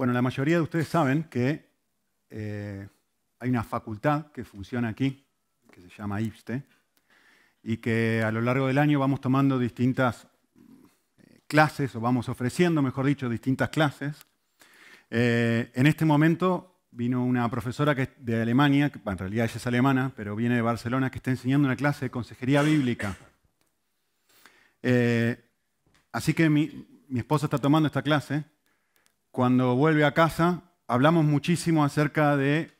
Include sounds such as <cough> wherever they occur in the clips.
Bueno, la mayoría de ustedes saben que eh, hay una facultad que funciona aquí, que se llama IPSTE, y que a lo largo del año vamos tomando distintas eh, clases, o vamos ofreciendo, mejor dicho, distintas clases. Eh, en este momento vino una profesora que de Alemania, en realidad ella es alemana, pero viene de Barcelona, que está enseñando una clase de consejería bíblica. así que mi, mi esposa está tomando esta clase cuando vuelve a casa, hablamos muchísimo acerca de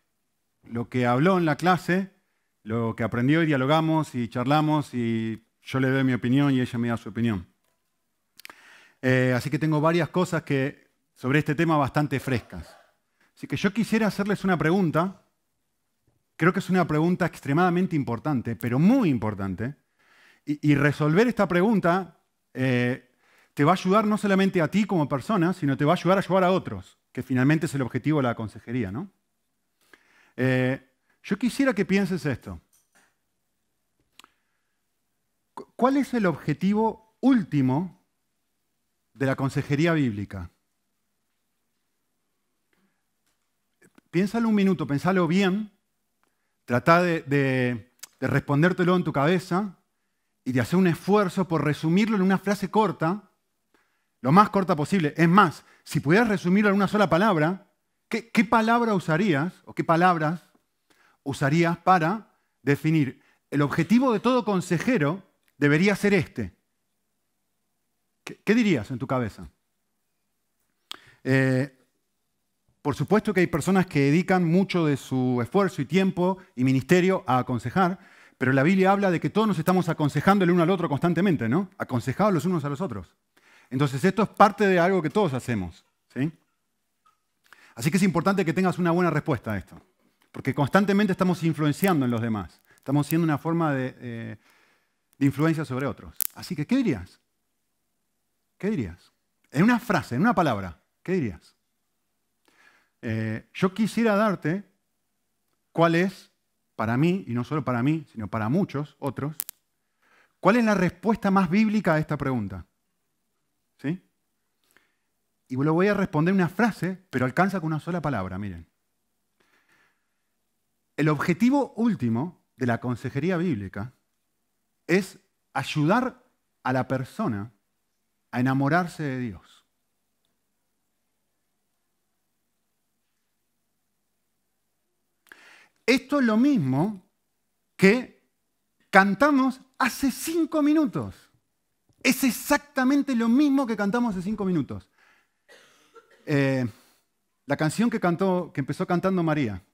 lo que habló en la clase, lo que aprendió y dialogamos y charlamos y yo le doy mi opinión y ella me da su opinión. Eh, así que tengo varias cosas que, sobre este tema bastante frescas. Así que yo quisiera hacerles una pregunta, creo que es una pregunta extremadamente importante, pero muy importante, y, resolver esta pregunta eh, te va a ayudar no solamente a ti como persona, sino te va a ayudar a ayudar a otros, que finalmente es el objetivo de la consejería. ¿no? Eh, yo quisiera que pienses esto. ¿Cuál es el objetivo último de la consejería bíblica? Piénsalo un minuto, pensalo bien, trata de, de respondértelo en tu cabeza y de hacer un esfuerzo por resumirlo en una frase corta lo más corta posible. Es más, si pudieras resumirlo en una sola palabra, ¿qué, palabra usarías o qué palabras usarías para definir el objetivo de todo consejero debería ser este? ¿Qué, dirías en tu cabeza? Eh, por supuesto que hay personas que dedican mucho de su esfuerzo y tiempo y ministerio a aconsejar, pero la Biblia habla de que todos nos estamos aconsejando el uno al otro constantemente, ¿no? Aconsejados los unos a los otros. Entonces esto es parte de algo que todos hacemos. ¿sí? Así que es importante que tengas una buena respuesta a esto, porque constantemente estamos influenciando en los demás, estamos siendo una forma de, eh, influencia sobre otros. Así que, ¿qué dirías? ¿Qué dirías? En una frase, en una palabra, ¿qué dirías? Eh, yo quisiera darte cuál es, para mí, y no solo para mí, sino para muchos otros, cuál es la respuesta más bíblica a esta pregunta. Y lo voy a responder una frase, pero alcanza con una sola palabra, miren. El objetivo último de la consejería bíblica es ayudar a la persona a enamorarse de Dios. Esto es lo mismo que cantamos hace cinco minutos. Es exactamente lo mismo que cantamos hace cinco minutos. Eh, la canción que, cantó, que empezó cantando María.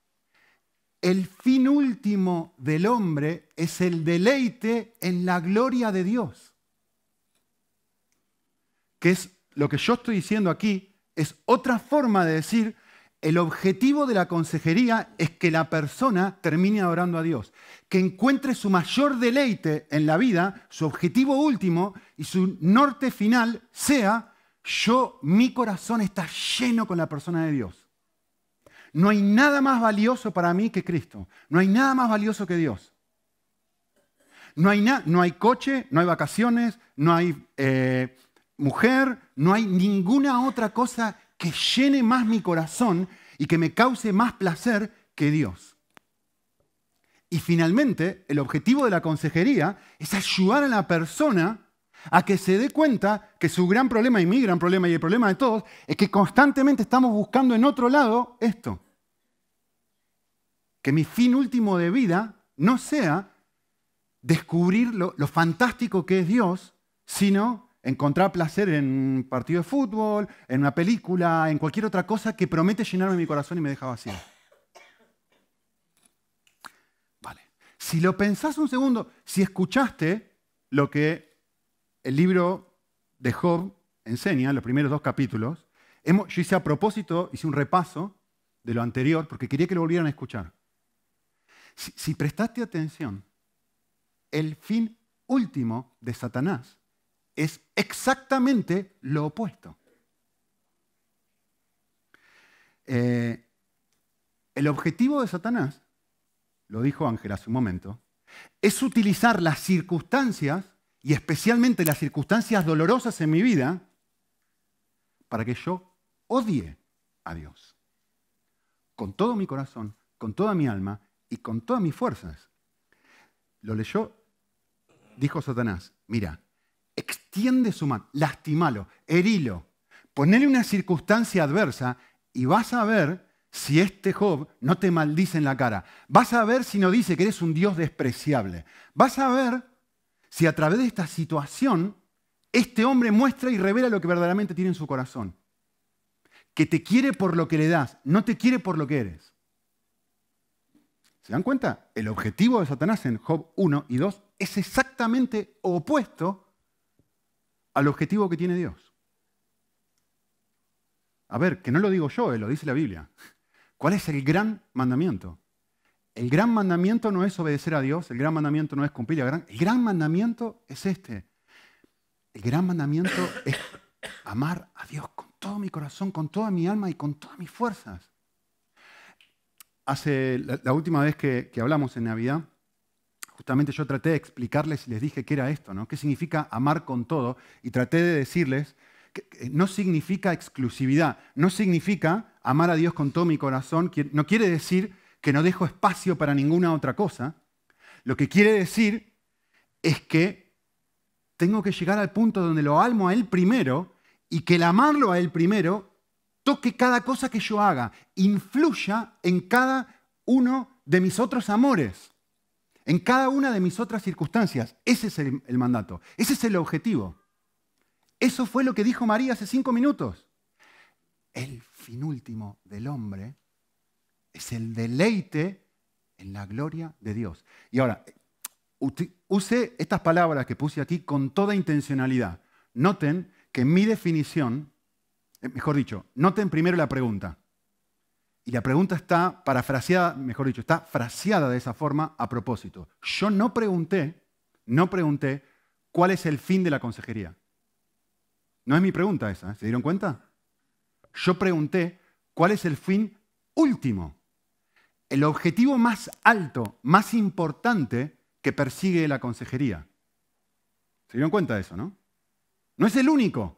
El fin último del hombre es el deleite en la gloria de Dios. Que es lo que yo estoy diciendo aquí, es otra forma de decir el objetivo de la consejería es que la persona termine adorando a Dios, que encuentre su mayor deleite en la vida, su objetivo último y su norte final sea, yo, mi corazón está lleno con la persona de Dios. No hay nada más valioso para mí que Cristo, no hay nada más valioso que Dios. No hay, no hay coche, no hay vacaciones, no hay eh, mujer, no hay ninguna otra cosa que llene más mi corazón y que me cause más placer que Dios. Y finalmente, el objetivo de la consejería es ayudar a la persona a que se dé cuenta que su gran problema y mi gran problema y el problema de todos es que constantemente estamos buscando en otro lado esto. Que mi fin último de vida no sea descubrir lo, fantástico que es Dios, sino encontrar placer en un partido de fútbol, en una película, en cualquier otra cosa que promete llenarme mi corazón y me deja vacío. Vale. Si lo pensás un segundo, si escuchaste lo que el libro de Job enseña, los primeros dos capítulos, yo hice a propósito, hice un repaso de lo anterior porque quería que lo volvieran a escuchar. Si, prestaste atención, el fin último de Satanás es exactamente lo opuesto. Eh, el objetivo de Satanás, lo dijo Ángel hace un momento, es utilizar las circunstancias, y especialmente las circunstancias dolorosas en mi vida, para que yo odie a Dios. Con todo mi corazón, con toda mi alma y con todas mis fuerzas. Lo leyó, dijo Satanás, mira, extiende su mano, lastimalo, herilo, ponele una circunstancia adversa y vas a ver si este Job no te maldice en la cara. Vas a ver si no dice que eres un Dios despreciable. Vas a ver si a través de esta situación este hombre muestra y revela lo que verdaderamente tiene en su corazón. Que te quiere por lo que le das, no te quiere por lo que eres. ¿Se dan cuenta? El objetivo de Satanás en Job 1 y 2 es exactamente opuesto al objetivo que tiene Dios. A ver, que no lo digo yo, eh, lo dice la Biblia. ¿Cuál es el gran mandamiento? El gran mandamiento no es obedecer a Dios, el gran mandamiento no es cumplir el gran, el gran mandamiento es este. El gran mandamiento es amar a Dios con todo mi corazón, con toda mi alma y con todas mis fuerzas hace la, última vez que, hablamos en Navidad, justamente yo traté de explicarles y les dije qué era esto, ¿no? ¿Qué significa amar con todo? Y traté de decirles que no significa exclusividad, no significa amar a Dios con todo mi corazón, no quiere decir que no dejo espacio para ninguna otra cosa. Lo que quiere decir es que tengo que llegar al punto donde lo almo a Él primero y que el amarlo a Él primero toque cada cosa que yo haga, influya en cada uno de mis otros amores, en cada una de mis otras circunstancias. Ese es el, mandato, ese es el objetivo. Eso fue lo que dijo María hace cinco minutos. El fin último del hombre es el deleite en la gloria de Dios. Y ahora, use estas palabras que puse aquí con toda intencionalidad. Noten que mi definición eh, mejor dicho, noten primero la pregunta. Y la pregunta está parafraseada, mejor dicho, está fraseada de esa forma a propósito. Yo no pregunté, no pregunté cuál es el fin de la consejería. No es mi pregunta esa, ¿eh? ¿se dieron cuenta? Yo pregunté cuál es el fin último, el objetivo más alto, más importante que persigue la consejería. ¿Se dieron cuenta de eso, no? No es el único,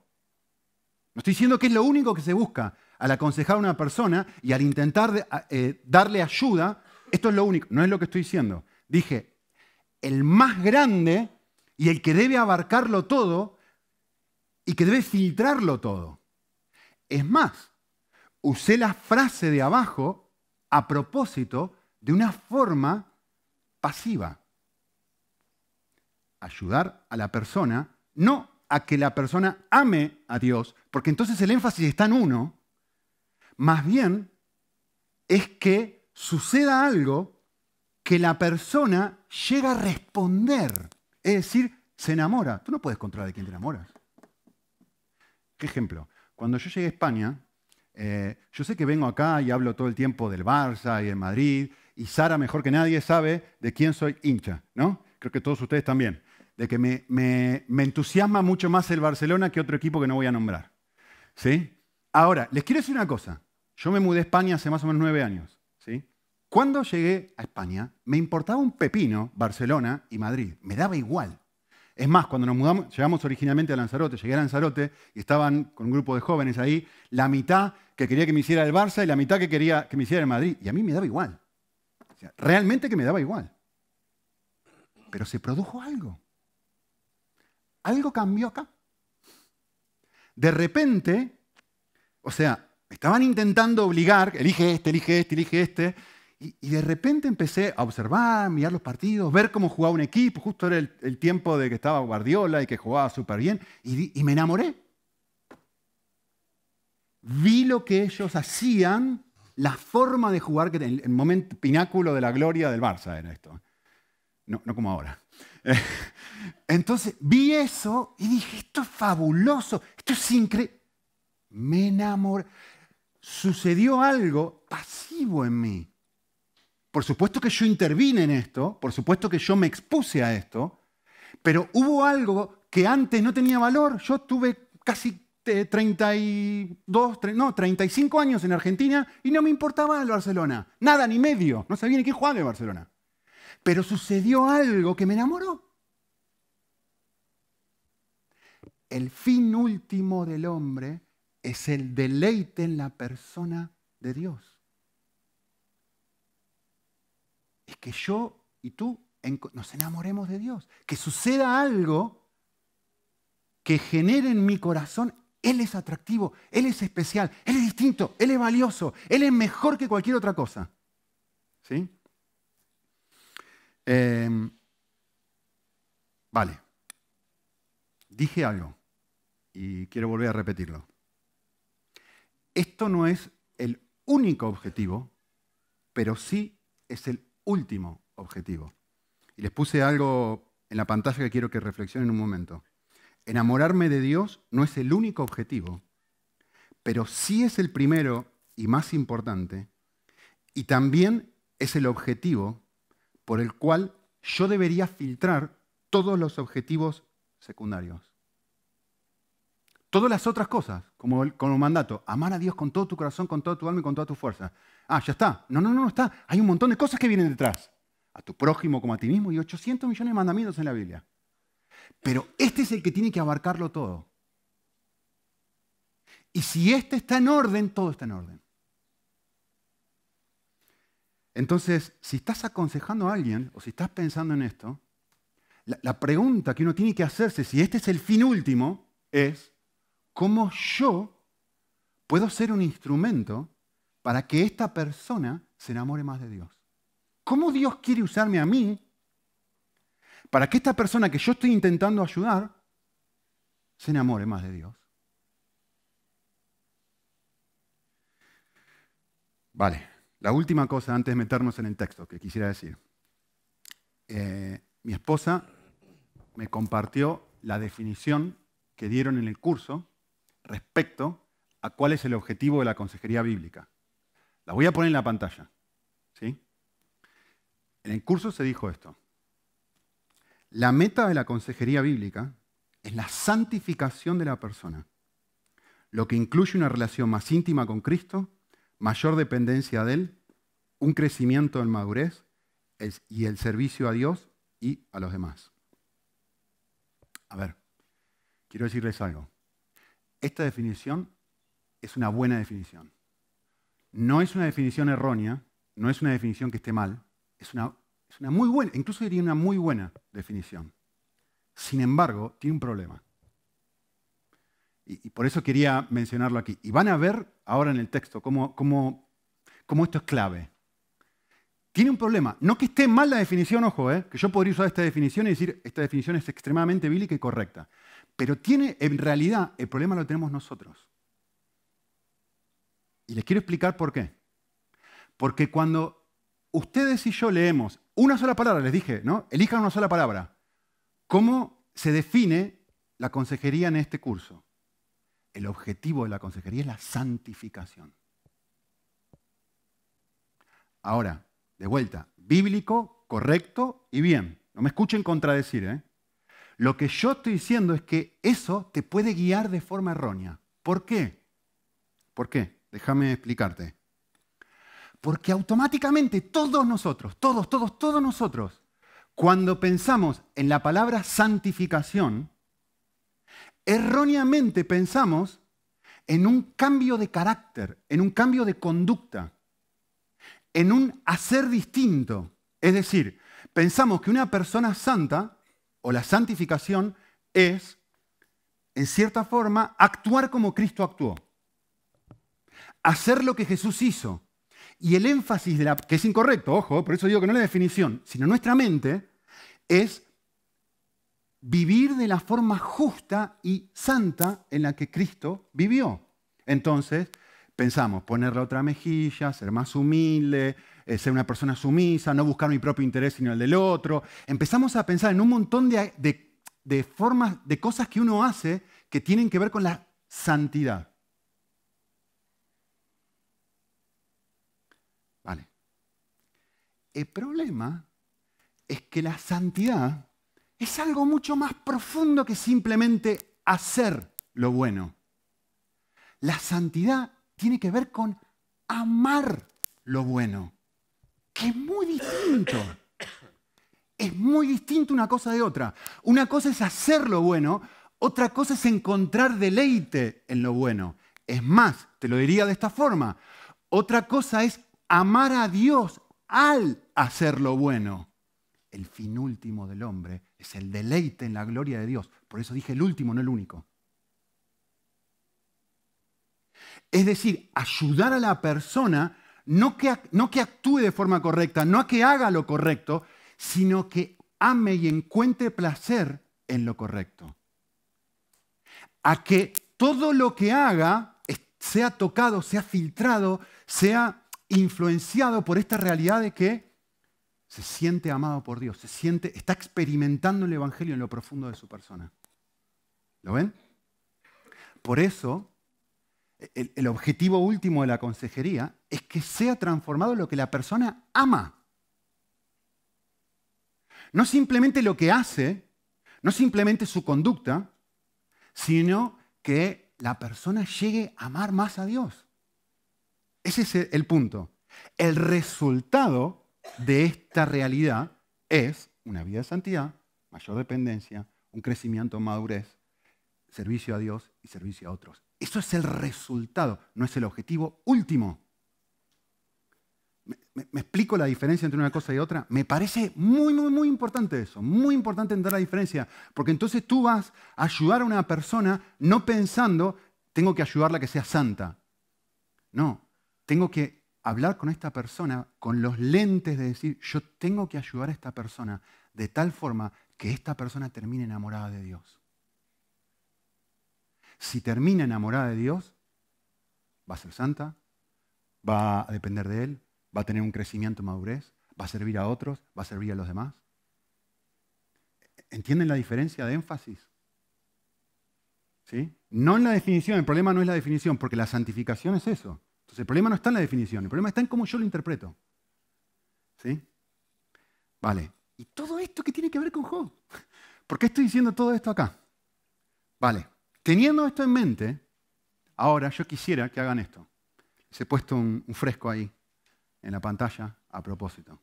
no estoy diciendo que es lo único que se busca al aconsejar a una persona y al intentar eh, darle ayuda. Esto es lo único, no es lo que estoy diciendo. Dije, el más grande y el que debe abarcarlo todo y que debe filtrarlo todo. Es más, usé la frase de abajo a propósito de una forma pasiva. Ayudar a la persona no a que la persona ame a Dios, porque entonces el énfasis está en uno, más bien es que suceda algo que la persona llega a responder, es decir, se enamora. Tú no puedes controlar de quién te enamoras. ¿Qué ejemplo? Cuando yo llegué a España, eh, yo sé que vengo acá y hablo todo el tiempo del Barça y del Madrid, y Sara, mejor que nadie, sabe de quién soy hincha, ¿no? Creo que todos ustedes también de que me, entusiasma mucho más el Barcelona que otro equipo que no voy a nombrar. ¿Sí? Ahora, les quiero decir una cosa. Yo me mudé a España hace más o menos nueve años. ¿sí? Cuando llegué a España, me importaba un pepino Barcelona y Madrid. Me daba igual. Es más, cuando nos mudamos, llegamos originalmente a Lanzarote, llegué a Lanzarote y estaban con un grupo de jóvenes ahí, la mitad que quería que me hiciera el Barça y la mitad que quería que me hiciera el Madrid. Y a mí me daba igual. realmente que me daba igual. Pero se produjo algo algo cambió acá. De repente, o sea, estaban intentando obligar, elige este, elige este, elige este, y, de repente empecé a observar, mirar los partidos, ver cómo jugaba un equipo, justo era el, tiempo de que estaba Guardiola y que jugaba súper bien, y, me enamoré. Vi lo que ellos hacían, la forma de jugar, que el, el momento pináculo de la gloria del Barça era esto. No, no como ahora. <laughs> Entonces vi eso y dije, esto es fabuloso, esto es increíble. Me enamoré. Sucedió algo pasivo en mí. Por supuesto que yo intervine en esto, por supuesto que yo me expuse a esto, pero hubo algo que antes no tenía valor. Yo tuve casi 32, no, 35 años en Argentina y no me importaba el Barcelona. Nada, ni medio. No sabía ni qué jugaba el Barcelona. Pero sucedió algo que me enamoró. El fin último del hombre es el deleite en la persona de Dios. Es que yo y tú nos enamoremos de Dios, que suceda algo que genere en mi corazón, Él es atractivo, Él es especial, Él es distinto, Él es valioso, Él es mejor que cualquier otra cosa. ¿Sí? Em, vale. Dije algo y quiero volver a repetirlo. Esto no es el único objetivo, pero sí es el último objetivo. Y les puse algo en la pantalla que quiero que reflexionen un momento. Enamorarme de Dios no es el único objetivo, pero sí es el primero y más importante, y también es el objetivo por el cual yo debería filtrar todos los objetivos secundarios. Todas las otras cosas, como el, como mandato, amar a Dios con todo tu corazón, con toda tu alma y con toda tu fuerza. Ah, ya está. No, no, no, está. Hay un montón de cosas que vienen detrás. A tu prójimo como a ti mismo y 800 millones de mandamientos en la Biblia. Pero este es el que tiene que abarcarlo todo. Y si este está en orden, todo está en orden. Entonces, si estás aconsejando a alguien o si estás pensando en esto, la, la pregunta que uno tiene que hacerse, si este es el fin último, es, cómo yo puedo ser un instrumento para que esta persona se enamore más de Dios. ¿Cómo Dios quiere usarme a mí para que esta persona que yo estoy intentando ayudar se enamore más de Dios? Vale, la última cosa antes de meternos en el texto que quisiera decir. Eh, mi esposa me compartió la definición que dieron en el curso respecto a cuál es el objetivo de la consejería bíblica. La voy a poner en la pantalla. ¿sí? En el curso se dijo esto. La meta de la consejería bíblica es la santificación de la persona, lo que incluye una relación más íntima con Cristo, mayor dependencia de Él, un crecimiento en madurez y el servicio a Dios y a los demás. A ver, quiero decirles algo. Esta definición es una buena definición. No es una definición errónea, no es una definición que esté mal, es una, es una muy buena, incluso diría una muy buena definición. Sin embargo, tiene un problema. Y, por eso quería mencionarlo aquí. Y van a ver ahora en el texto cómo, cómo, cómo esto es clave. Tiene un problema. No que esté mal la definición, ojo, eh, que yo podría usar esta definición y decir, esta definición es extremadamente bíblica y correcta. Pero tiene, en realidad, el problema lo tenemos nosotros. Y les quiero explicar por qué. Porque cuando ustedes y yo leemos una sola palabra, les dije, ¿no? Elijan una sola palabra. ¿Cómo se define la consejería en este curso? El objetivo de la consejería es la santificación. Ahora, de vuelta, bíblico, correcto y bien. No me escuchen contradecir, ¿eh? Lo que yo estoy diciendo es que eso te puede guiar de forma errónea. ¿Por qué? ¿Por qué? Déjame explicarte. Porque automáticamente todos nosotros, todos, todos, todos nosotros, cuando pensamos en la palabra santificación, erróneamente pensamos en un cambio de carácter, en un cambio de conducta, en un hacer distinto. Es decir, pensamos que una persona santa o la santificación es, en cierta forma, actuar como Cristo actuó. Hacer lo que Jesús hizo. Y el énfasis de la, que es incorrecto, ojo, por eso digo que no es la definición, sino nuestra mente, es vivir de la forma justa y santa en la que Cristo vivió. Entonces, pensamos ponerle otra mejilla, ser más humilde, eh, ser una persona sumisa, no buscar mi propio interés sino el del otro. Empezamos a pensar en un montón de, formas, de cosas que uno hace que tienen que ver con la santidad. Vale. El problema es que la santidad es algo mucho más profundo que simplemente hacer lo bueno. La santidad tiene que ver con amar lo bueno que es muy distinto. Es muy distinto una cosa de otra. Una cosa es hacer lo bueno, otra cosa es encontrar deleite en lo bueno. Es más, te lo diría de esta forma. Otra cosa es amar a Dios al hacer lo bueno. El fin último del hombre es el deleite en la gloria de Dios. Por eso dije el último, no el único. Es decir, ayudar a la persona no que, no que actúe de forma correcta, no a que haga lo correcto, sino que ame y encuentre placer en lo correcto. A que todo lo que haga sea tocado, sea filtrado, sea influenciado por esta realidad de que se siente amado por Dios, se siente, está experimentando el Evangelio en lo profundo de su persona. ¿Lo ven? Por eso, el, el objetivo último de la consejería es que sea transformado lo que la persona ama. No simplemente lo que hace, no simplemente su conducta, sino que la persona llegue a amar más a Dios. Ese es el punto. El resultado de esta realidad es una vida de santidad, mayor dependencia, un crecimiento, madurez, servicio a Dios y servicio a otros. Eso es el resultado, no es el objetivo último. ¿Me, explico la diferencia entre una cosa y otra? Me parece muy, muy, muy importante eso, muy importante entender la diferencia, porque entonces tú vas a ayudar a una persona no pensando, tengo que ayudarla a que sea santa. No, tengo que hablar con esta persona con los lentes de decir, yo tengo que ayudar a esta persona de tal forma que esta persona termine enamorada de Dios. Si termina enamorada de Dios, va a ser santa, va a depender de Él, va a tener un crecimiento en madurez, va a servir a otros, va a servir a los demás. ¿Entienden la diferencia de énfasis? ¿Sí? No en la definición, el problema no es la definición, porque la santificación es eso. Entonces el problema no está en la definición, el problema está en cómo yo lo interpreto. ¿Sí? Vale. ¿Y todo esto qué tiene que ver con Job? ¿Por qué estoy diciendo todo esto acá? Vale. Teniendo esto en mente, ahora yo quisiera que hagan esto. Les he puesto un, fresco ahí en la pantalla a propósito.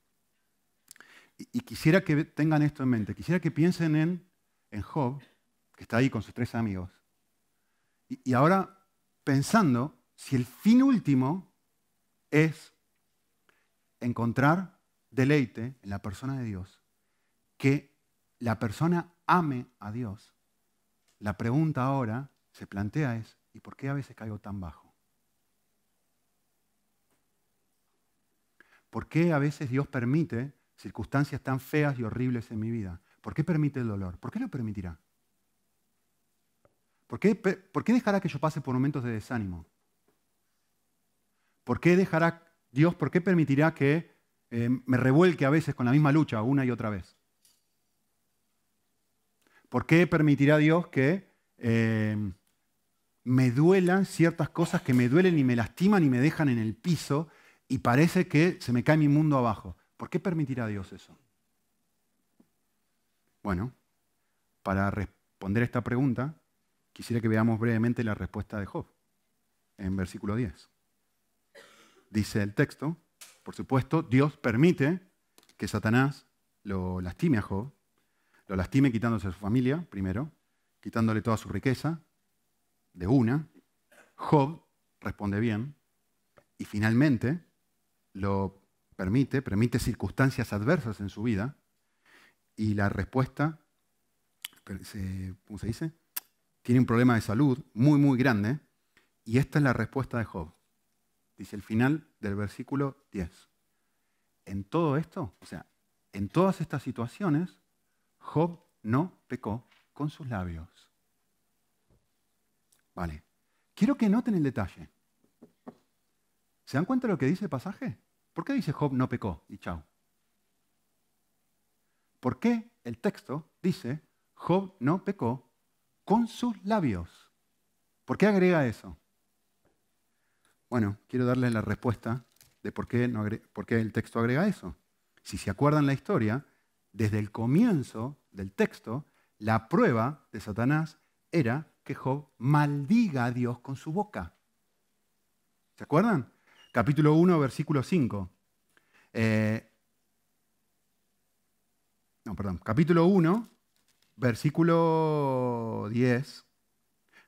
Y, quisiera que tengan esto en mente. Quisiera que piensen en, en Job, que está ahí con sus tres amigos. y ahora pensando si el fin último es encontrar deleite en la persona de Dios, que la persona ame a Dios, la pregunta ahora se plantea es, ¿y por qué a veces caigo tan bajo? ¿Por qué a veces Dios permite circunstancias tan feas y horribles en mi vida? ¿Por qué permite el dolor? ¿Por qué lo permitirá? ¿Por qué, ¿Por qué dejará que yo pase por momentos de desánimo? ¿Por qué dejará Dios, por qué permitirá que eh, me revuelque a veces con la misma lucha una y otra vez? ¿Por qué permitirá Dios que eh, me duelan ciertas cosas que me duelen y me lastiman y me dejan en el piso y parece que se me cae mi mundo abajo? ¿Por qué permitirá Dios eso? Bueno, para responder esta pregunta, quisiera que veamos brevemente la respuesta de Job en versículo 10 dice el texto, por supuesto, Dios permite que Satanás lo lastime a Job, lo lastime quitándose a su familia, primero, quitándole toda su riqueza, de una. Job responde bien y finalmente lo permite, permite circunstancias adversas en su vida y la respuesta, ¿cómo se dice? Tiene un problema de salud muy, muy grande y esta es la respuesta de Job dice el final del versículo 10. En todo esto, o sea, en todas estas situaciones, Job no pecó con sus labios. Vale. Quiero que noten el detalle. ¿Se dan cuenta de lo que dice el pasaje? ¿Por qué dice Job no pecó y chao? ¿Por qué el texto dice Job no pecó con sus labios? ¿Por qué agrega eso? Bueno, quiero darles la respuesta de por qué, el texto agrega eso. Si se acuerdan la historia, desde el comienzo del texto, la prueba de Satanás era que Job maldiga a Dios con su boca. ¿Se acuerdan? Capítulo 1, versículo 5. Eh, no, perdón. Capítulo 1, versículo 10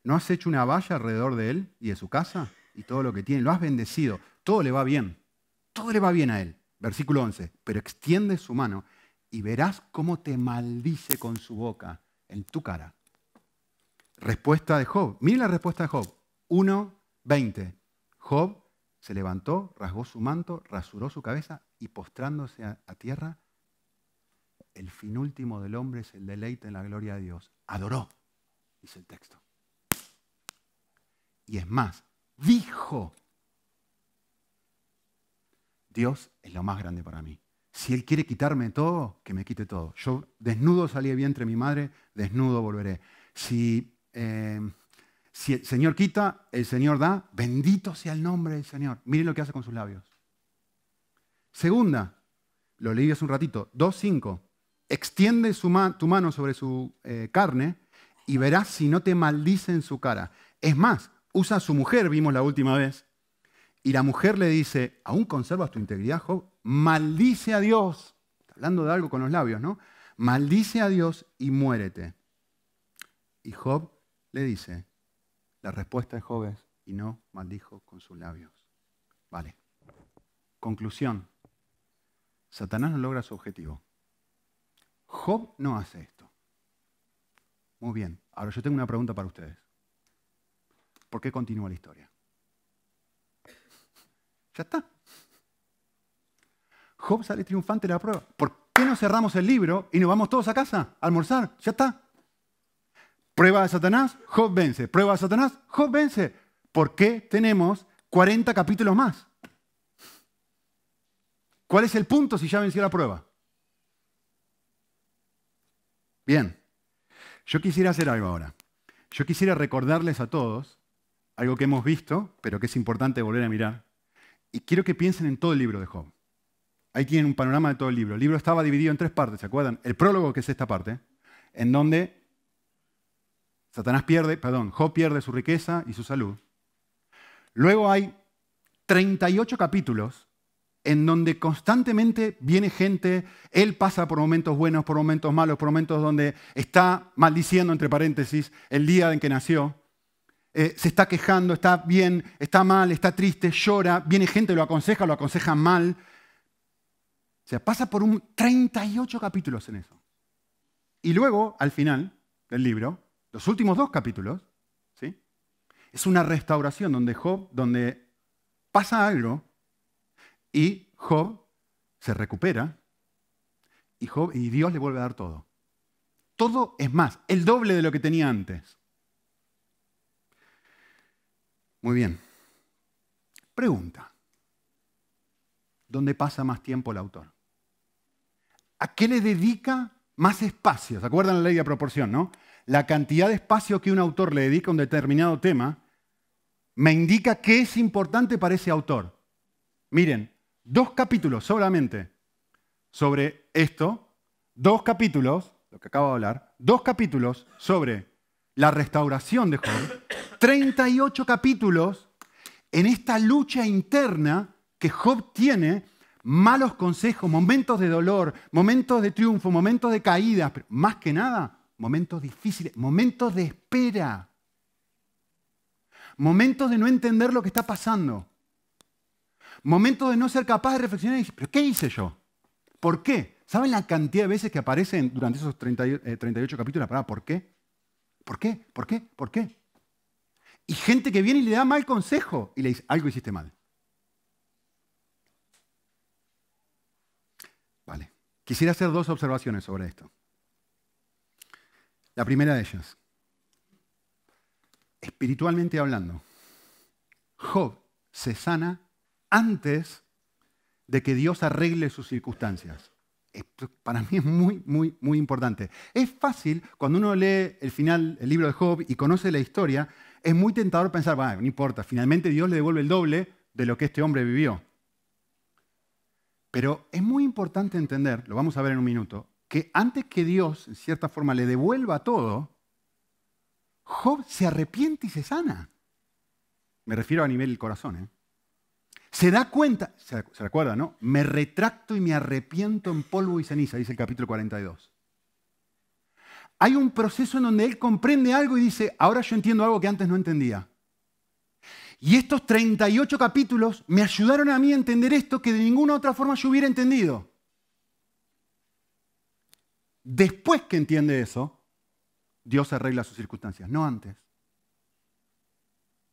¿No has hecho una valla alrededor de él y de su casa y todo lo que tiene? Lo has bendecido. Todo le va bien. Todo le va bien a él. Versículo 11. Pero extiende su mano y verás cómo te maldice con su boca en tu cara. Respuesta de Job. Mire la respuesta de Job. 1.20. Job se levantó, rasgó su manto, rasuró su cabeza y postrándose a, a tierra, el fin último del hombre es el deleite en la gloria de Dios. Adoró, dice el texto. Y es más, dijo, Dios es lo más grande para mí. Si Él quiere quitarme todo, que me quite todo. Yo desnudo salí de vientre de mi madre, desnudo volveré. Si, eh, si el Señor quita, el Señor da, bendito sea el nombre del Señor. Mire lo que hace con sus labios. Segunda, lo leí hace un ratito, 2.5. Extiende su tu mano sobre su eh, carne y verás si no te maldice en su cara. Es más, usa a su mujer, vimos la última vez, y la mujer le dice, ¿aún conservas tu integridad, Job? Maldice a Dios. hablando de algo con los labios, ¿no? Maldice a Dios y muérete. Y Job le dice, la respuesta de Job es, y no maldijo con sus labios. Vale. Conclusión. Satanás no logra su objetivo. Job no hace esto. Muy bien. Ahora yo tengo una pregunta para ustedes. ¿Por qué continúa la historia? Ya está. Job sale triunfante de la prueba. ¿Por qué no cerramos el libro y nos vamos todos a casa a almorzar? Ya está. Prueba de Satanás, Job vence. Prueba de Satanás, Job vence. ¿Por qué tenemos 40 capítulos más? ¿Cuál es el punto si ya venció la prueba? Bien, yo quisiera hacer algo ahora. Yo quisiera recordarles a todos algo que hemos visto, pero que es importante volver a mirar. Y quiero que piensen en todo el libro de Job. Ahí tienen un panorama de todo el libro. El libro estaba dividido en tres partes, ¿se acuerdan? El prólogo, que es esta parte, en donde Satanás pierde, perdón, Job pierde su riqueza y su salud. Luego hay 38 capítulos en donde constantemente viene gente, él pasa por momentos buenos, por momentos malos, por momentos donde está maldiciendo, entre paréntesis, el día en que nació. Eh, se está quejando, está bien, está mal, está triste, llora, viene gente, lo aconseja, lo aconseja mal. O sea, pasa por un 38 capítulos en eso. Y luego, al final del libro, los últimos dos capítulos, ¿sí? es una restauración donde Job, donde pasa algo y Job se recupera y, Job, y Dios le vuelve a dar todo. Todo es más, el doble de lo que tenía antes. Muy bien. Pregunta. ¿Dónde pasa más tiempo el autor? ¿A qué le dedica más espacio? ¿Se acuerdan la ley de proporción, no? La cantidad de espacio que un autor le dedica a un determinado tema me indica qué es importante para ese autor. Miren, dos capítulos solamente sobre esto, dos capítulos, lo que acabo de hablar, dos capítulos sobre la restauración de Job, 38 capítulos en esta lucha interna que Job tiene, malos consejos, momentos de dolor, momentos de triunfo, momentos de caída, pero más que nada, momentos difíciles, momentos de espera, momentos de no entender lo que está pasando, momentos de no ser capaz de reflexionar y decir, ¿pero qué hice yo? ¿Por qué? ¿Saben la cantidad de veces que aparecen durante esos 38 eh, capítulos palabra por qué? ¿Por qué? ¿Por qué? ¿Por qué? Y gente que viene y le da mal consejo y le dice, algo hiciste mal. Vale. Quisiera hacer dos observaciones sobre esto. La primera de ellas, espiritualmente hablando, Job se sana antes de que Dios arregle sus circunstancias para mí es muy, muy, muy importante. Es fácil, cuando uno lee el final, el libro de Job y conoce la historia, es muy tentador pensar, no importa, finalmente Dios le devuelve el doble de lo que este hombre vivió. Pero es muy importante entender, lo vamos a ver en un minuto, que antes que Dios, en cierta forma, le devuelva todo, Job se arrepiente y se sana. Me refiero a nivel del corazón. ¿eh? Se da cuenta, se, recuerda, ¿no? Me retracto y me arrepiento en polvo y ceniza, dice el capítulo 42. hay un proceso en donde él comprende algo y dice, ahora yo entiendo algo que antes no entendía. Y estos 38 capítulos me ayudaron a mí a entender esto que de ninguna otra forma yo hubiera entendido. Después que entiende eso, Dios arregla sus circunstancias, no antes.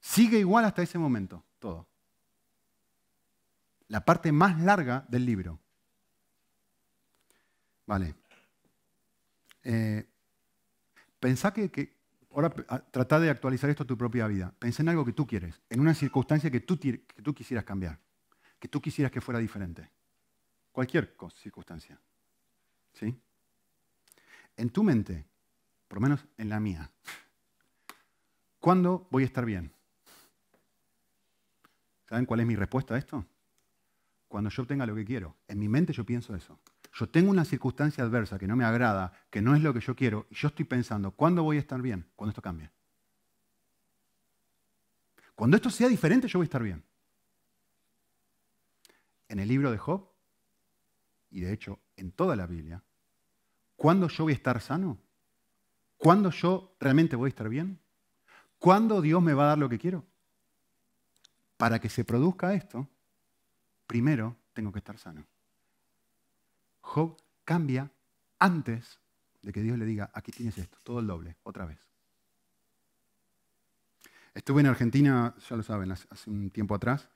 Sigue igual hasta ese momento, todo. La parte más larga del libro. Vale. Eh, pensá que, ahora trata de actualizar esto a tu propia vida. Pensá en algo que tú quieres, en una circunstancia que tú, quisieras cambiar, que tú quisieras que fuera diferente. Cualquier circunstancia. ¿Sí? En tu mente, por lo menos en la mía, ¿cuándo voy a estar bien? ¿Saben cuál es mi respuesta a esto? Cuando yo obtenga lo que quiero. En mi mente yo pienso eso. Yo tengo una circunstancia adversa que no me agrada, que no es lo que yo quiero, y yo estoy pensando, ¿cuándo voy a estar bien? Cuando esto cambie. Cuando esto sea diferente, yo voy a estar bien. En el libro de Job, y de hecho en toda la Biblia, ¿cuándo yo voy a estar sano? ¿Cuándo yo realmente voy a estar bien? ¿Cuándo Dios me va a dar lo que quiero? Para que se produzca esto, primero tengo que estar sano. Job cambia antes de que Dios le diga, aquí tienes esto, todo el doble, otra vez. Estuve en Argentina, ya lo saben, hace un tiempo atrás,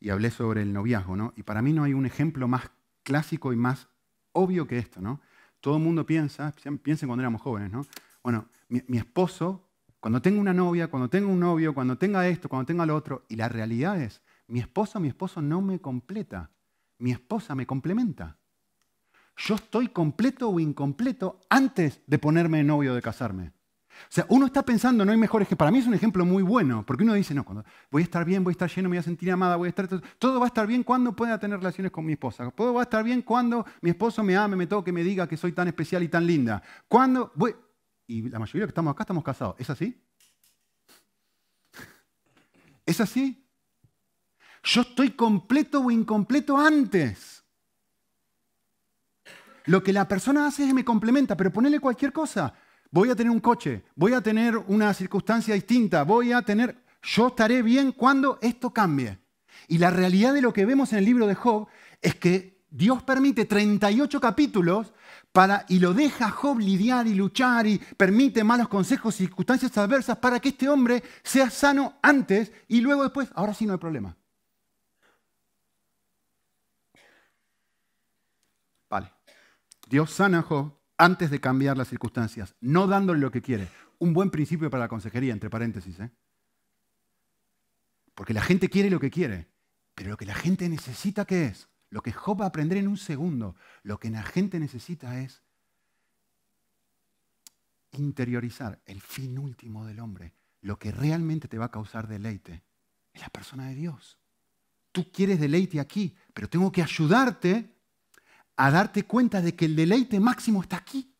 y hablé sobre el noviazgo, ¿no? Y para mí no hay un ejemplo más clásico y más obvio que esto, ¿no? Todo el mundo piensa, piensen cuando éramos jóvenes, ¿no? Bueno, mi, esposo, cuando tenga una novia, cuando tenga un novio, cuando tenga esto, cuando tenga lo otro, y la realidad es, mi esposa, mi esposo no me completa, mi esposa me complementa. Yo estoy completo o incompleto antes de ponerme novio de casarme. O sea, uno está pensando, no hay mejor ejemplo. Para mí es un ejemplo muy bueno, porque uno dice, no, cuando voy a estar bien, voy a estar lleno, me voy a sentir amada, voy a estar. Todo va a estar bien cuando pueda tener relaciones con mi esposa. Todo va a estar bien cuando mi esposo me ame, me toque, me diga que soy tan especial y tan linda. Cuando voy. Y la mayoría que estamos acá estamos casados. ¿Es así? <laughs> ¿Es así? Yo estoy completo o incompleto antes. Lo que la persona hace es que me complementa, pero ponele cualquier cosa. Voy a tener un coche, voy a tener una circunstancia distinta, voy a tener... Yo estaré bien cuando esto cambie. Y la realidad de lo que vemos en el libro de Job es que Dios permite 38 capítulos para, y lo deja Job lidiar y luchar y permite malos consejos y circunstancias adversas para que este hombre sea sano antes y luego después, ahora sí no hay problema. Vale. Dios sana a Job antes de cambiar las circunstancias, no dándole lo que quiere. Un buen principio para la consejería, entre paréntesis. ¿eh? Porque la gente quiere lo que quiere, pero lo que la gente necesita, ¿qué es? Lo que Job va a aprender en un segundo, lo que la gente necesita es interiorizar el fin último del hombre, lo que realmente te va a causar deleite, es la persona de Dios. Tú quieres deleite aquí, pero tengo que ayudarte a darte cuenta de que el deleite máximo está aquí.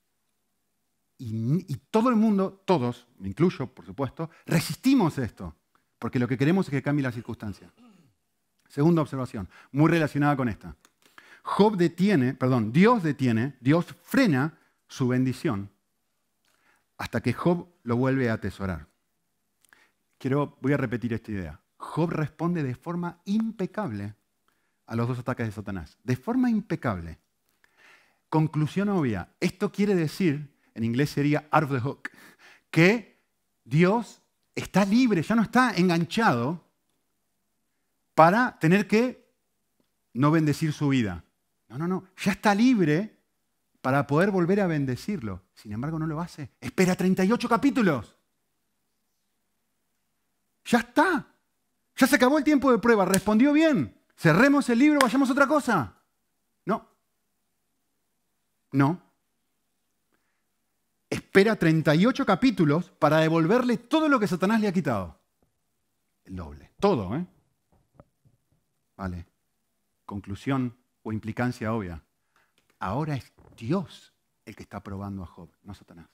Y, todo el mundo, todos, me incluyo por supuesto, resistimos esto, porque lo que queremos es que cambie la circunstancia. Segunda observación, muy relacionada con esta. Job detiene, perdón, Dios detiene, Dios frena su bendición hasta que Job lo vuelve a atesorar. Quiero, voy a repetir esta idea. Job responde de forma impecable a los dos ataques de Satanás. De forma impecable. Conclusión obvia. Esto quiere decir, en inglés sería out of the hook, que Dios está libre, ya no está enganchado para tener que no bendecir su vida. No, no, no. Ya está libre para poder volver a bendecirlo. Sin embargo, no lo hace. Espera 38 capítulos. Ya está. Ya se acabó el tiempo de prueba. Respondió bien. Cerremos el libro, vayamos a otra cosa. No. Espera 38 capítulos para devolverle todo lo que Satanás le ha quitado. El doble. Todo, ¿eh? Vale. Conclusión o implicancia obvia. Ahora es Dios el que está probando a Job, no Satanás.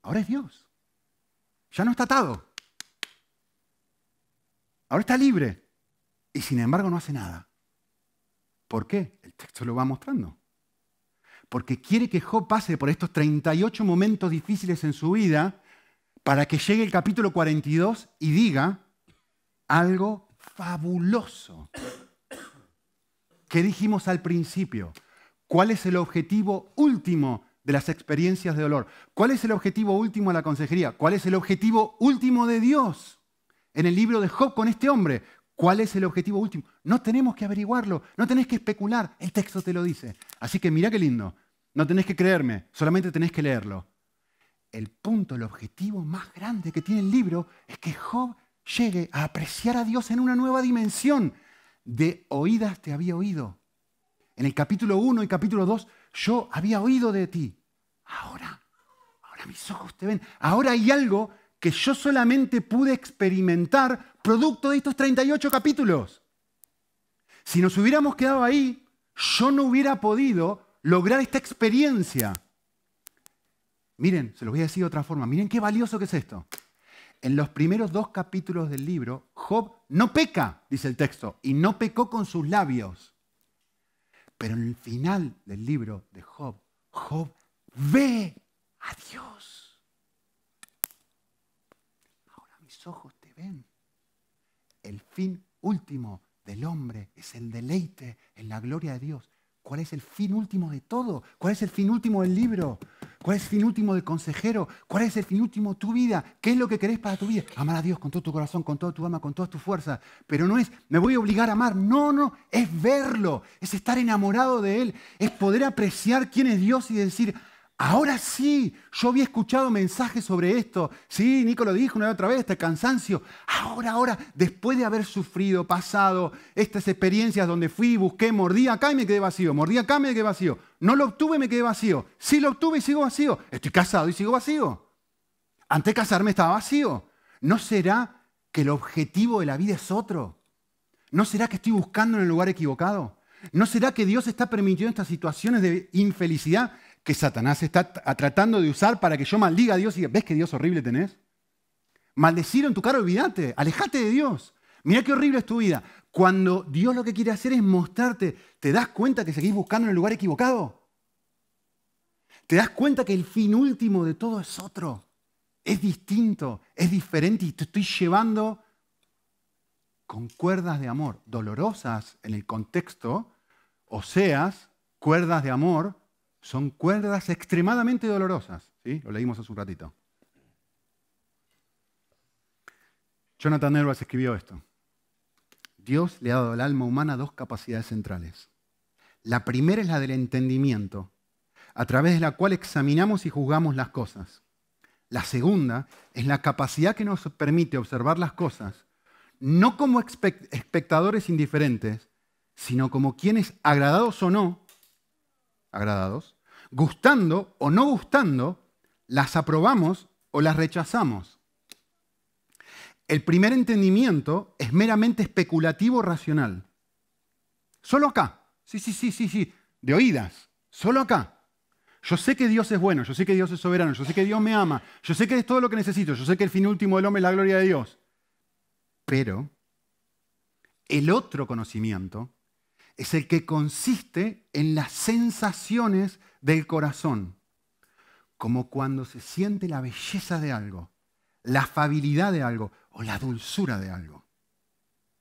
Ahora es Dios. Ya no está atado. Ahora está libre. Y sin embargo no hace nada. ¿Por qué? El texto lo va mostrando. porque quiere que Job pase por estos 38 momentos difíciles en su vida para que llegue el capítulo 42 y diga algo fabuloso. ¿Qué dijimos al principio? ¿Cuál es el objetivo último de las experiencias de dolor? ¿Cuál es el objetivo último de la consejería? ¿Cuál es el objetivo último de Dios? En el libro de Job con este hombre, ¿cuál es el objetivo último? No tenemos que averiguarlo, no tenés que especular, el texto te lo dice. Así que mira qué lindo, no tenés que creerme, solamente tenés que leerlo. El punto, el objetivo más grande que tiene el libro es que Job llegue a apreciar a Dios en una nueva dimensión. De oídas te había oído, en el capítulo 1 y capítulo 2, yo había oído de ti. Ahora, ahora mis ojos te ven. Ahora hay algo que yo solamente pude experimentar producto de estos 38 capítulos. Si nos hubiéramos quedado ahí, yo no hubiera podido lograr esta experiencia. Miren, se los voy a decir de otra forma, miren qué valioso que es esto. En los primeros dos capítulos del libro, Job no peca, dice el texto, y no pecó con sus labios. Pero en el final del libro de Job, Job ve a Dios. Ahora mis ojos te ven. El fin último del hombre es el deleite en la gloria de Dios. ¿Cuál es el fin último de todo? ¿Cuál es el fin último del libro? ¿Cuál es el fin último del consejero? ¿Cuál es el fin último de tu vida? ¿Qué es lo que querés para tu vida? Amar a Dios con todo tu corazón, con toda tu alma, con toda tu fuerza. Pero no es, me voy a obligar a amar. No, no, es verlo, es estar enamorado de Él, es poder apreciar quién es Dios y decir, Ahora sí, yo había escuchado mensajes sobre esto. Sí, Nico lo dijo una y otra vez, este cansancio. Ahora, ahora, después de haber sufrido, pasado estas experiencias donde fui, busqué, mordí acá y me quedé vacío. Mordí acá y me quedé vacío. No lo obtuve y me quedé vacío. Sí lo obtuve y sigo vacío. Estoy casado y sigo vacío. Antes de casarme estaba vacío. ¿No será que el objetivo de la vida es otro? ¿No será que estoy buscando en el lugar equivocado? ¿No será que Dios está permitiendo estas situaciones de infelicidad que Satanás está tratando de usar para que yo maldiga a Dios y ves qué Dios horrible tenés. Maldecir en tu cara, olvídate, alejate de Dios. Mira qué horrible es tu vida. Cuando Dios lo que quiere hacer es mostrarte, ¿te das cuenta que seguís buscando en el lugar equivocado? ¿Te das cuenta que el fin último de todo es otro? Es distinto, es diferente y te estoy llevando con cuerdas de amor, dolorosas en el contexto, o seas, cuerdas de amor son cuerdas extremadamente dolorosas. ¿sí? Lo leímos hace un ratito. Jonathan Edwards escribió esto. Dios le ha dado al alma humana dos capacidades centrales. La primera es la del entendimiento, a través de la cual examinamos y juzgamos las cosas. La segunda es la capacidad que nos permite observar las cosas, no como espectadores indiferentes, sino como quienes, agradados o no, agradados, gustando o no gustando, las aprobamos o las rechazamos. El primer entendimiento es meramente especulativo racional. Solo acá. Sí, sí, sí, sí, sí. De oídas. Solo acá. Yo sé que Dios es bueno, yo sé que Dios es soberano, yo sé que Dios me ama, yo sé que es todo lo que necesito, yo sé que el fin último del hombre es la gloria de Dios. Pero el otro conocimiento es el que consiste en las sensaciones del corazón, como cuando se siente la belleza de algo, la afabilidad de algo o la dulzura de algo.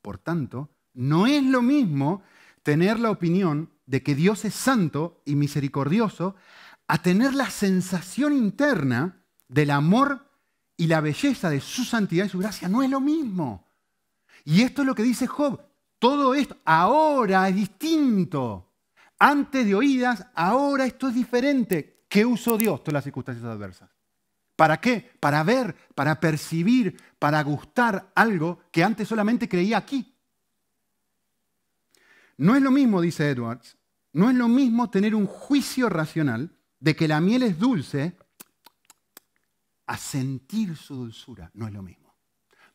Por tanto, no es lo mismo tener la opinión de que Dios es santo y misericordioso a tener la sensación interna del amor y la belleza de su santidad y su gracia. No es lo mismo. Y esto es lo que dice Job. Todo esto ahora es distinto. Antes de oídas, ahora esto es diferente. ¿Qué usó Dios todas las circunstancias adversas? ¿Para qué? Para ver, para percibir, para gustar algo que antes solamente creía aquí. No es lo mismo, dice Edwards, no es lo mismo tener un juicio racional de que la miel es dulce a sentir su dulzura. No es lo mismo.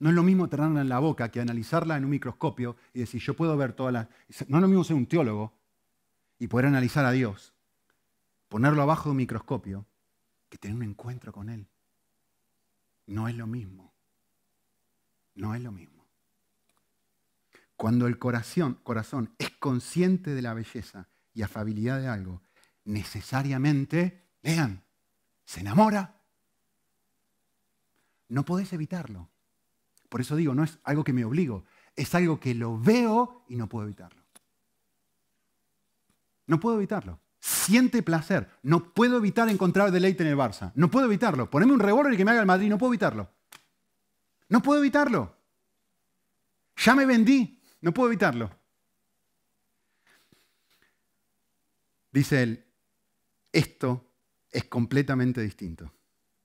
No es lo mismo tenerla en la boca que analizarla en un microscopio y decir, yo puedo ver todas las... No es lo mismo ser un teólogo y poder analizar a Dios, ponerlo abajo de un microscopio, que tener un encuentro con Él. No es lo mismo. No es lo mismo. Cuando el corazón, corazón es consciente de la belleza y afabilidad de algo, necesariamente, lean, se enamora. No podés evitarlo. Por eso digo, no es algo que me obligo, es algo que lo veo y no puedo evitarlo. No puedo evitarlo. Siente placer. No puedo evitar encontrar deleite en el Barça. No puedo evitarlo. Poneme un revólver y que me haga el Madrid. No puedo evitarlo. No puedo evitarlo. Ya me vendí. No puedo evitarlo. Dice él, esto es completamente distinto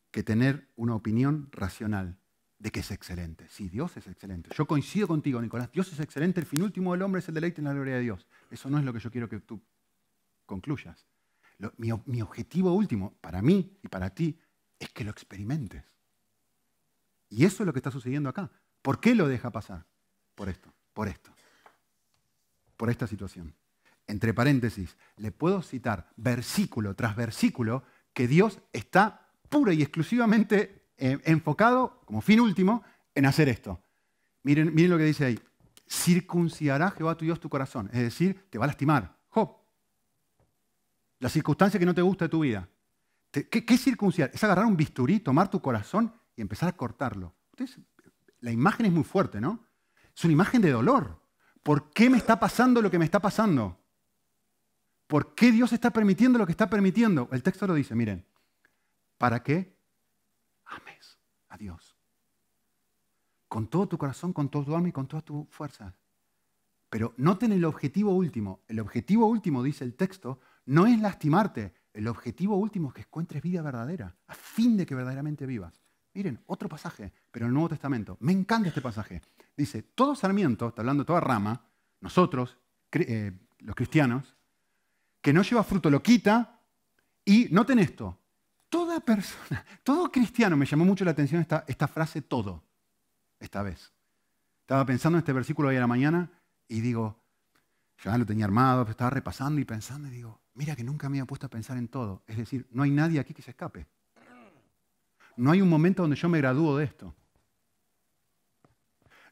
que tener una opinión racional de que es excelente. Sí, Dios es excelente. Yo coincido contigo, Nicolás. Dios es excelente. El fin último del hombre es el deleite en la gloria de Dios. Eso no es lo que yo quiero que tú concluyas. mi, mi objetivo último, para mí y para ti, es que lo experimentes. Y eso es lo que está sucediendo acá. ¿Por qué lo deja pasar? Por esto, por esto, por esta situación. Entre paréntesis, le puedo citar versículo tras versículo que Dios está pura y exclusivamente eh, enfocado, como fin último, en hacer esto. Miren, lo que dice ahí. Circuncidará Jehová tu Dios tu corazón. Es decir, te va a lastimar. Job. La circunstancia que no te gusta de tu vida. ¿Qué, qué circuncidar? Es agarrar un bisturí, tomar tu corazón y empezar a cortarlo. la imagen es muy fuerte, ¿no? Es una imagen de dolor. ¿Por qué me está pasando lo que me está pasando? ¿Por qué Dios está permitiendo lo que está permitiendo? El texto lo dice, miren. ¿Para qué? Dios. Con todo tu corazón, con todo tu alma y con toda tu fuerza. Pero noten el objetivo último. El objetivo último, dice el texto, no es lastimarte. El objetivo último es que encuentres vida verdadera, a fin de que verdaderamente vivas. Miren, otro pasaje, pero en el Nuevo Testamento. Me encanta este pasaje. Dice, todo sarmiento, está hablando toda rama, nosotros, eh, los cristianos, que no lleva fruto lo quita y noten esto, Toda persona, <laughs> todo cristiano, me llamó mucho la atención esta, frase todo, esta vez. Estaba pensando en este versículo hoy a la mañana y digo, ya lo tenía armado, estaba repasando y pensando y digo, mira que nunca me había puesto a pensar en todo. Es decir, no hay nadie aquí que se escape. No hay un momento donde yo me gradúo de esto.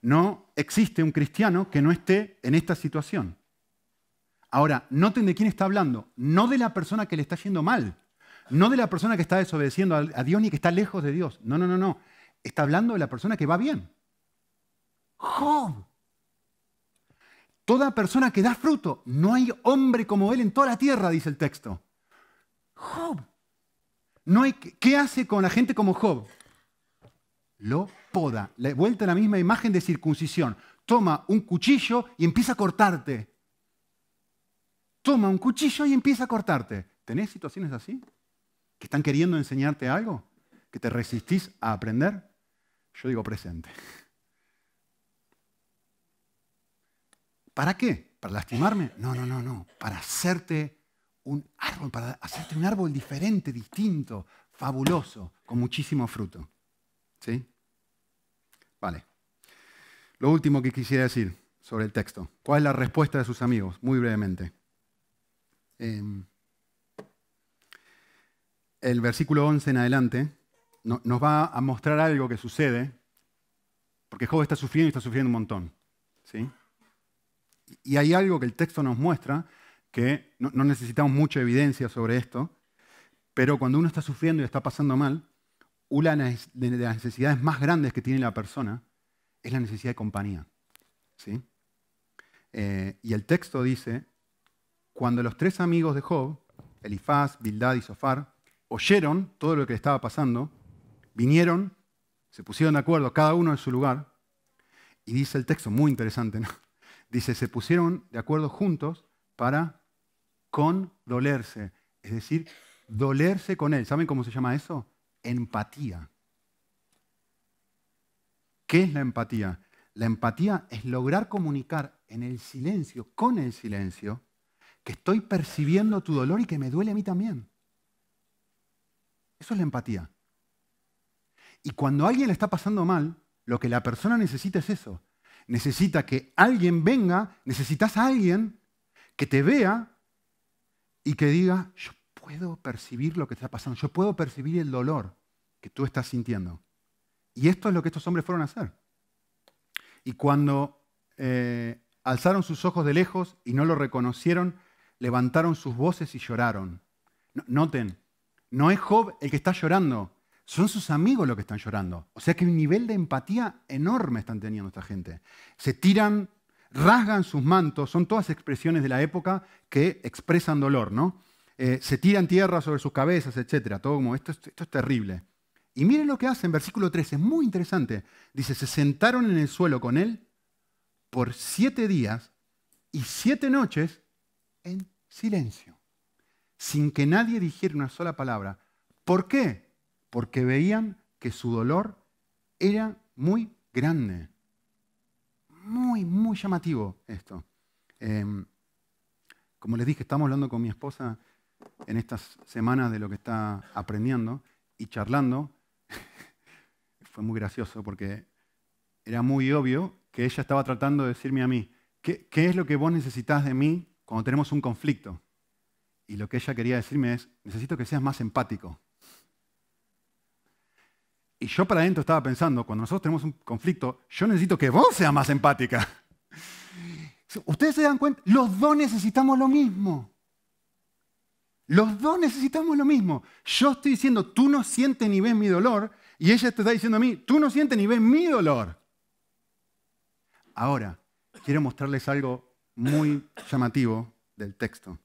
No existe un cristiano que no esté en esta situación. Ahora, noten de quién está hablando, no de la persona que le está yendo mal, no de la persona que está desobedeciendo a Dios ni que está lejos de Dios. No, no, no, no. Está hablando de la persona que va bien. Job. Toda persona que da fruto. No hay hombre como él en toda la tierra, dice el texto. Job. No hay, ¿Qué hace con la gente como Job? Lo poda. Vuelta a la misma imagen de circuncisión. Toma un cuchillo y empieza a cortarte. Toma un cuchillo y empieza a cortarte. ¿Tenés situaciones así? Que están queriendo enseñarte algo, que te resistís a aprender, yo digo presente. ¿Para qué? ¿Para lastimarme? No, no, no, no. Para hacerte un árbol, para hacerte un árbol diferente, distinto, fabuloso, con muchísimo fruto. ¿Sí? Vale. Lo último que quisiera decir sobre el texto. ¿Cuál es la respuesta de sus amigos? Muy brevemente. Em, el versículo 11 en adelante nos va a mostrar algo que sucede, porque Job está sufriendo y está sufriendo un montón. ¿sí? Y hay algo que el texto nos muestra, que no, necesitamos mucha evidencia sobre esto, pero cuando uno está sufriendo y está pasando mal, una de las necesidades más grandes que tiene la persona es la necesidad de compañía. ¿sí? Eh, y el texto dice, cuando los tres amigos de Job, Elifaz, Bildad y Sofar, oyeron todo lo que estaba pasando, vinieron, se pusieron de acuerdo, cada uno en su lugar, y dice el texto, muy interesante, ¿no? <laughs> Dice, se pusieron de acuerdo juntos para condolerse, es decir, dolerse con él. ¿Saben cómo se llama eso? Empatía. ¿Qué es la empatía? La empatía es lograr comunicar en el silencio, con el silencio, que estoy percibiendo tu dolor y que me duele a mí también. Eso es la empatía. Y cuando alguien le está pasando mal, lo que la persona necesita es eso. Necesita que alguien venga, necesitas a alguien que te vea y que diga, yo puedo percibir lo que está pasando, yo puedo percibir el dolor que tú estás sintiendo. Y esto es lo que estos hombres fueron a hacer. Y cuando eh, alzaron sus ojos de lejos y no lo reconocieron, levantaron sus voces y lloraron. Noten, no es Job el que está llorando, son sus amigos los que están llorando. O sea que un nivel de empatía enorme están teniendo esta gente. Se tiran, rasgan sus mantos, son todas expresiones de la época que expresan dolor, ¿no? Eh, se tiran tierra sobre sus cabezas, etc. Todo como, esto, esto es terrible. Y miren lo que hace en versículo 13, es muy interesante. Dice, se sentaron en el suelo con él por siete días y siete noches en silencio, sin que nadie dijera una sola palabra. ¿Por qué? Porque veían que su dolor era muy grande. Muy, muy llamativo esto. Em, como les dije, estamos hablando con mi esposa en estas semanas de lo que está aprendiendo y charlando. <laughs> Fue muy gracioso porque era muy obvio que ella estaba tratando de decirme a mí, ¿qué, es lo que vos necesitas de mí cuando tenemos un conflicto? Y lo que ella quería decirme es, necesito que seas más empático. Y yo para adentro estaba pensando, cuando nosotros tenemos un conflicto, yo necesito que vos seas más empática. <laughs> Ustedes se dan cuenta, los dos necesitamos lo mismo. Los dos necesitamos lo mismo. Yo estoy diciendo, tú no sientes ni ves mi dolor, y ella te está diciendo a mí, tú no sientes ni ves mi dolor. Ahora, quiero mostrarles algo muy llamativo del texto.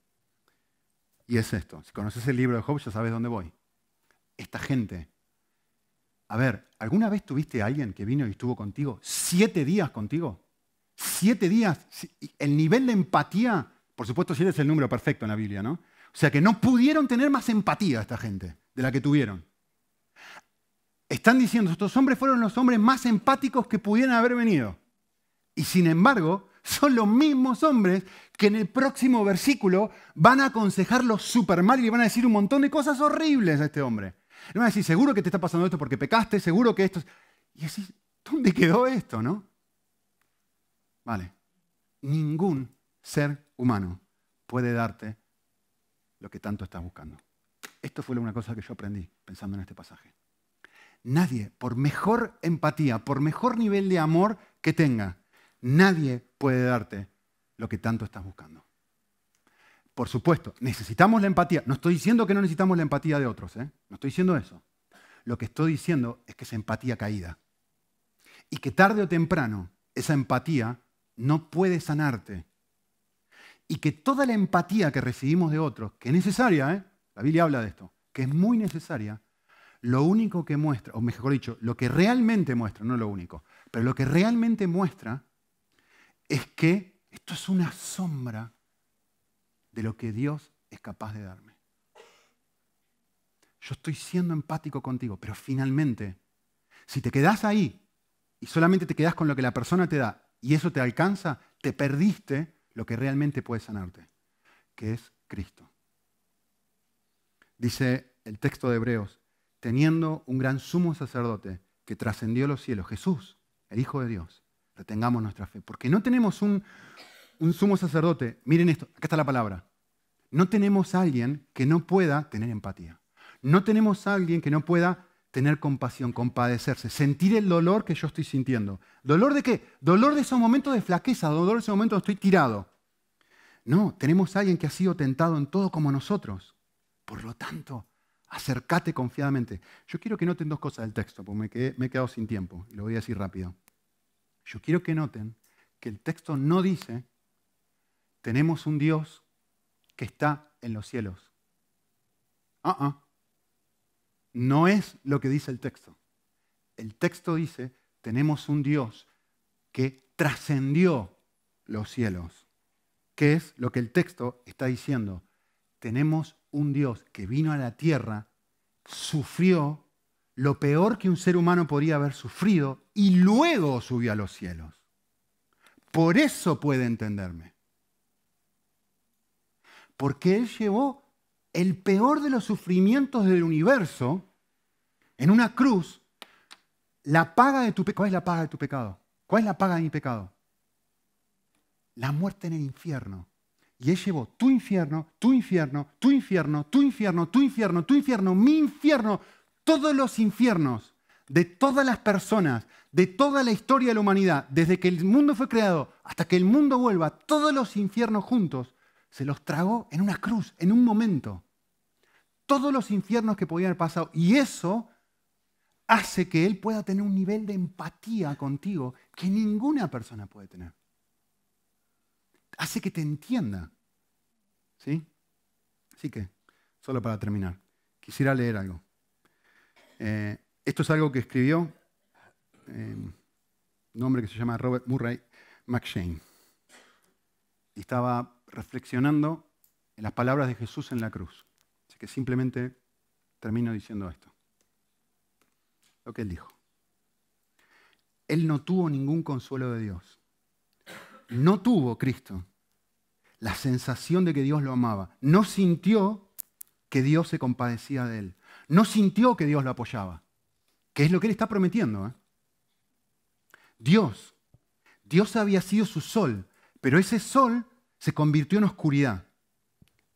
Y es esto. Si conoces el libro de Job, ya sabes dónde voy. Esta gente. A ver, ¿alguna vez tuviste a alguien que vino y estuvo contigo siete días contigo? Siete días. El nivel de empatía, por supuesto, si eres el número perfecto en la Biblia, ¿no? O sea que no pudieron tener más empatía esta gente de la que tuvieron. Están diciendo, estos hombres fueron los hombres más empáticos que pudieran haber venido. Y sin embargo, son los mismos hombres que en el próximo versículo van a aconsejarlo súper mal y le van a decir un montón de cosas horribles a este hombre. Le van a decir, seguro que te está pasando esto porque pecaste, seguro que esto... Y así, ¿dónde quedó esto, no? Vale. Ningún ser humano puede darte lo que tanto estás buscando. Esto fue una cosa que yo aprendí pensando en este pasaje. Nadie, por mejor empatía, por mejor nivel de amor que tenga, Nadie puede darte lo que tanto estás buscando. Por supuesto, necesitamos la empatía. No estoy diciendo que no necesitamos la empatía de otros, ¿eh? no estoy diciendo eso. Lo que estoy diciendo es que es empatía caída. Y que tarde o temprano esa empatía no puede sanarte. Y que toda la empatía que recibimos de otros, que es necesaria, ¿eh? la Biblia habla de esto, que es muy necesaria, lo único que muestra, o mejor dicho, lo que realmente muestra, no lo único, pero lo que realmente muestra es que esto es una sombra de lo que Dios es capaz de darme. Yo estoy siendo empático contigo, pero finalmente, si te quedas ahí y solamente te quedas con lo que la persona te da y eso te alcanza, te perdiste lo que realmente puede sanarte, que es Cristo. Dice el texto de Hebreos, teniendo un gran sumo sacerdote que trascendió los cielos, Jesús, el Hijo de Dios, retengamos nuestra fe. Porque no tenemos un, sumo sacerdote, miren esto, acá está la palabra. No tenemos alguien que no pueda tener empatía. No tenemos alguien que no pueda tener compasión, compadecerse, sentir el dolor que yo estoy sintiendo. ¿Dolor de qué? Dolor de esos momentos de flaqueza, dolor de esos momentos donde estoy tirado. No, tenemos alguien que ha sido tentado en todo como nosotros. Por lo tanto, acércate confiadamente. Yo quiero que noten dos cosas del texto, porque me he quedado sin tiempo lo voy a decir rápido. Yo quiero que noten que el texto no dice, tenemos un Dios que está en los cielos. Ah, ah. No es lo que dice el texto. El texto dice, tenemos un Dios que trascendió los cielos. ¿Qué es lo que el texto está diciendo? Tenemos un Dios que vino a la tierra, sufrió lo peor que un ser humano podría haber sufrido y luego subió a los cielos. Por eso puede entenderme. Porque Él llevó el peor de los sufrimientos del universo en una cruz. ¿Cuál es la paga de tu pecado? ¿Cuál es la paga de mi pecado? La muerte en el infierno. Y Él llevó tu infierno, tu infierno, tu infierno, tu infierno, tu infierno, tu infierno, mi infierno, todos los infiernos de todas las personas, de toda la historia de la humanidad, desde que el mundo fue creado hasta que el mundo vuelva, todos los infiernos juntos, se los tragó en una cruz, en un momento. todos los infiernos que podían haber pasado. Y eso hace que Él pueda tener un nivel de empatía contigo que ninguna persona puede tener. Hace que te entienda. ¿Sí? Así que, solo para terminar, quisiera leer algo. Eh, esto es algo que escribió eh, un hombre que se llama Robert Murray McShane. Y estaba reflexionando en las palabras de Jesús en la cruz. Así que simplemente termino diciendo esto. Lo que él dijo. Él no tuvo ningún consuelo de Dios. No tuvo Cristo la sensación de que Dios lo amaba. No sintió que Dios se compadecía de él. No sintió que Dios lo apoyaba. Que es lo que él está prometiendo. ¿eh? Dios, Dios había sido su sol, pero ese sol se convirtió en oscuridad.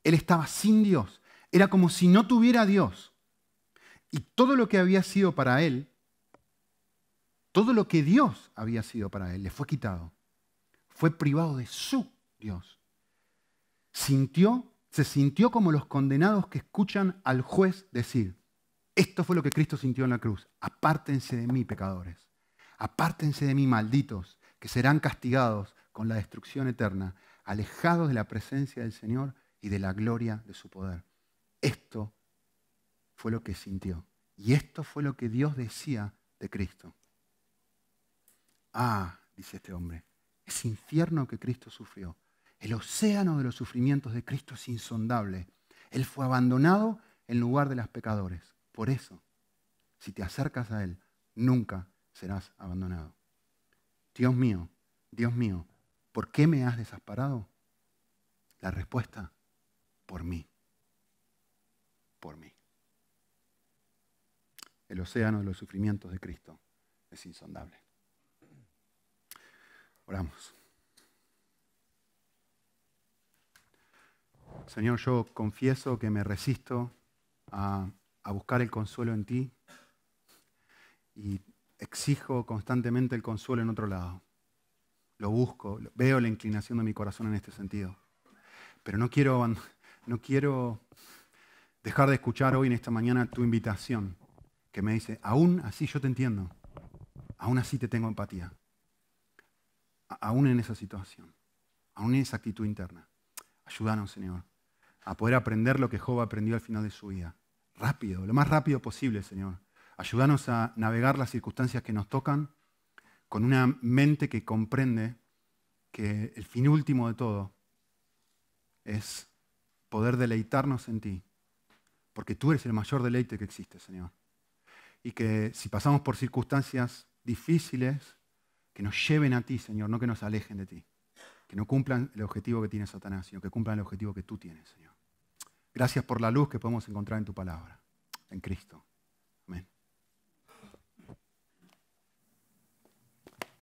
Él estaba sin Dios. Era como si no tuviera Dios. Y todo lo que había sido para él, todo lo que Dios había sido para él, le fue quitado. Fue privado de su Dios sintió, se sintió como los condenados que escuchan al juez decir, esto fue lo que Cristo sintió en la cruz, apártense de mí, pecadores, apártense de mí, malditos, que serán castigados con la destrucción eterna, alejados de la presencia del Señor y de la gloria de su poder. Esto fue lo que sintió. Y esto fue lo que Dios decía de Cristo. Ah, dice este hombre, ese infierno que Cristo sufrió el océano de los sufrimientos de Cristo es insondable. Él fue abandonado en lugar de los pecadores. Por eso, si te acercas a Él, nunca serás abandonado. Dios mío, Dios mío, ¿por qué me has desamparado? La respuesta, por mí. Por mí. El océano de los sufrimientos de Cristo es insondable. Oramos. Señor, yo confieso que me resisto a, buscar el consuelo en ti y exijo constantemente el consuelo en otro lado. Lo busco, veo la inclinación de mi corazón en este sentido. Pero no quiero, no quiero dejar de escuchar hoy en esta mañana tu invitación que me dice, aún así yo te entiendo, aún así te tengo empatía, aún en esa situación, aún en esa actitud interna. Ayúdanos, Señor, a poder aprender lo que Job aprendió al final de su vida. Rápido, lo más rápido posible, Señor. Ayúdanos a navegar las circunstancias que nos tocan con una mente que comprende que el fin último de todo es poder deleitarnos en ti, porque tú eres el mayor deleite que existe, Señor. Y que si pasamos por circunstancias difíciles, que nos lleven a ti, Señor, no que nos alejen de ti. Que no cumplan el objetivo que tiene Satanás, sino que cumplan el objetivo que tú tienes, Señor. Gracias por la luz que podemos encontrar en tu palabra, en Cristo.